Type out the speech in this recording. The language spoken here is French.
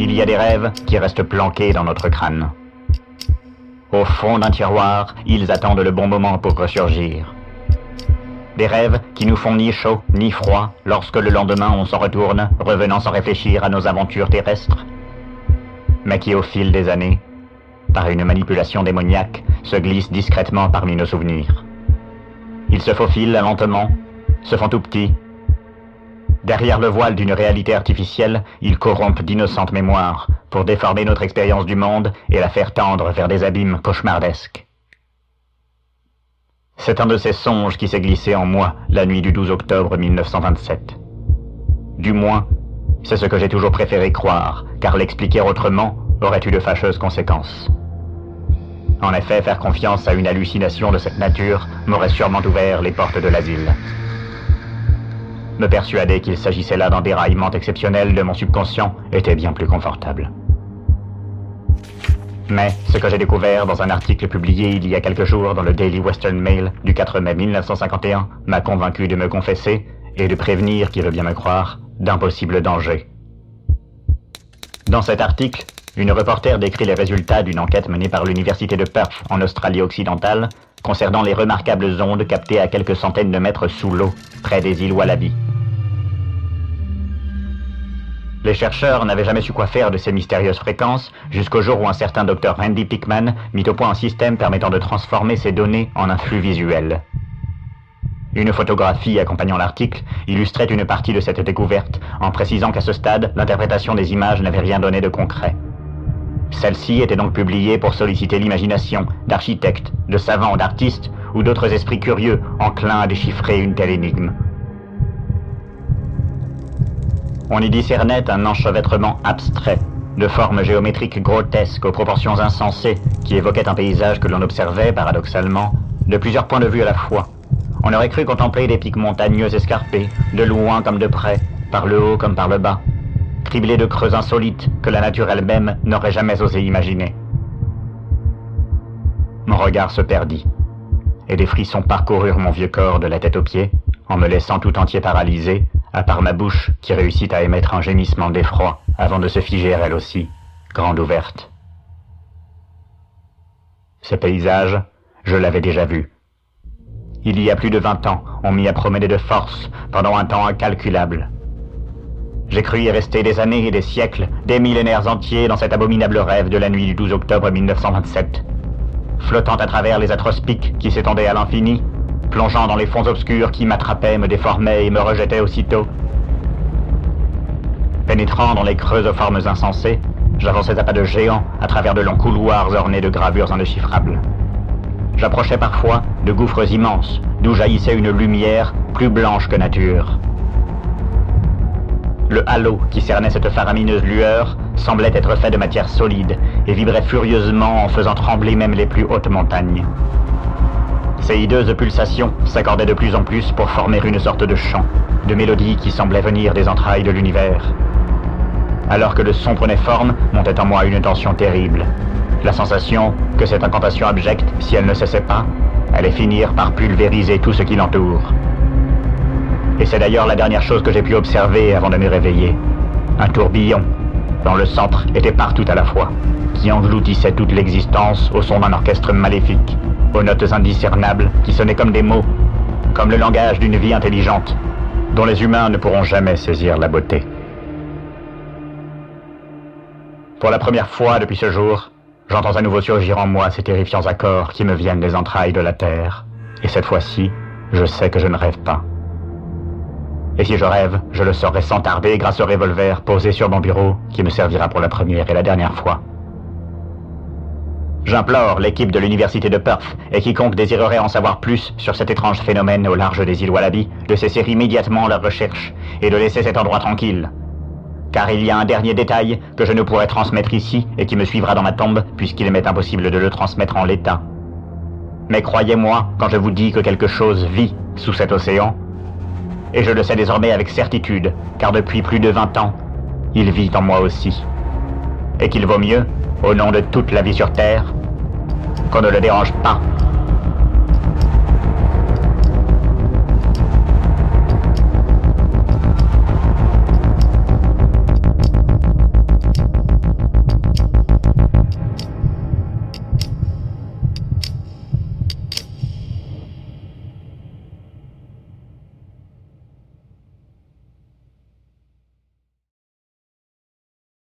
il y a des rêves qui restent planqués dans notre crâne. Au fond d'un tiroir, ils attendent le bon moment pour ressurgir. Des rêves qui nous font ni chaud ni froid lorsque le lendemain on s'en retourne, revenant sans réfléchir à nos aventures terrestres, mais qui au fil des années, par une manipulation démoniaque, se glissent discrètement parmi nos souvenirs. Ils se faufilent lentement, se font tout petits. Derrière le voile d'une réalité artificielle, ils corrompent d'innocentes mémoires pour déformer notre expérience du monde et la faire tendre vers des abîmes cauchemardesques. C'est un de ces songes qui s'est glissé en moi la nuit du 12 octobre 1927. Du moins, c'est ce que j'ai toujours préféré croire, car l'expliquer autrement aurait eu de fâcheuses conséquences. En effet, faire confiance à une hallucination de cette nature m'aurait sûrement ouvert les portes de l'asile. Me persuader qu'il s'agissait là d'un déraillement exceptionnel de mon subconscient était bien plus confortable. Mais ce que j'ai découvert dans un article publié il y a quelques jours dans le Daily Western Mail du 4 mai 1951 m'a convaincu de me confesser et de prévenir, qui veut bien me croire, d'impossibles dangers. Dans cet article, une reporter décrit les résultats d'une enquête menée par l'Université de Perth en Australie occidentale concernant les remarquables ondes captées à quelques centaines de mètres sous l'eau, près des îles Wallaby. Les chercheurs n'avaient jamais su quoi faire de ces mystérieuses fréquences jusqu'au jour où un certain docteur Randy Pickman mit au point un système permettant de transformer ces données en un flux visuel. Une photographie accompagnant l'article illustrait une partie de cette découverte en précisant qu'à ce stade, l'interprétation des images n'avait rien donné de concret. Celle-ci était donc publiée pour solliciter l'imagination d'architectes, de savants, d'artistes ou d'autres esprits curieux enclins à déchiffrer une telle énigme. On y discernait un enchevêtrement abstrait, de formes géométriques grotesques aux proportions insensées, qui évoquaient un paysage que l'on observait, paradoxalement, de plusieurs points de vue à la fois. On aurait cru contempler des pics montagneux escarpés, de loin comme de près, par le haut comme par le bas, criblés de creux insolites que la nature elle-même n'aurait jamais osé imaginer. Mon regard se perdit, et des frissons parcoururent mon vieux corps de la tête aux pieds, en me laissant tout entier paralysé, à part ma bouche qui réussit à émettre un gémissement d'effroi avant de se figer elle aussi, grande ouverte. Ce paysage, je l'avais déjà vu. Il y a plus de vingt ans, on m'y a promené de force pendant un temps incalculable. J'ai cru y rester des années et des siècles, des millénaires entiers dans cet abominable rêve de la nuit du 12 octobre 1927. Flottant à travers les atroces pics qui s'étendaient à l'infini, plongeant dans les fonds obscurs qui m'attrapaient, me déformaient et me rejetaient aussitôt. Pénétrant dans les creux aux formes insensées, j'avançais à pas de géant à travers de longs couloirs ornés de gravures indéchiffrables. J'approchais parfois de gouffres immenses, d'où jaillissait une lumière plus blanche que nature. Le halo qui cernait cette faramineuse lueur semblait être fait de matière solide et vibrait furieusement en faisant trembler même les plus hautes montagnes. Ces hideuses pulsations s'accordaient de plus en plus pour former une sorte de chant, de mélodie qui semblait venir des entrailles de l'univers. Alors que le son prenait forme, montait en moi une tension terrible. La sensation que cette incantation abjecte, si elle ne cessait pas, allait finir par pulvériser tout ce qui l'entoure. Et c'est d'ailleurs la dernière chose que j'ai pu observer avant de me réveiller. Un tourbillon, dont le centre était partout à la fois, qui engloutissait toute l'existence au son d'un orchestre maléfique, aux notes indiscernables qui sonnaient comme des mots, comme le langage d'une vie intelligente, dont les humains ne pourront jamais saisir la beauté. Pour la première fois depuis ce jour, j'entends à nouveau surgir en moi ces terrifiants accords qui me viennent des entrailles de la terre. Et cette fois-ci, je sais que je ne rêve pas. Et si je rêve, je le saurai sans tarder grâce au revolver posé sur mon bureau qui me servira pour la première et la dernière fois. J'implore l'équipe de l'université de Perth et quiconque désirerait en savoir plus sur cet étrange phénomène au large des îles Wallaby de cesser immédiatement leurs recherches et de laisser cet endroit tranquille. Car il y a un dernier détail que je ne pourrai transmettre ici et qui me suivra dans ma tombe puisqu'il m'est impossible de le transmettre en l'état. Mais croyez-moi quand je vous dis que quelque chose vit sous cet océan, et je le sais désormais avec certitude, car depuis plus de vingt ans, il vit en moi aussi. Et qu'il vaut mieux, au nom de toute la vie sur Terre, qu'on ne le dérange pas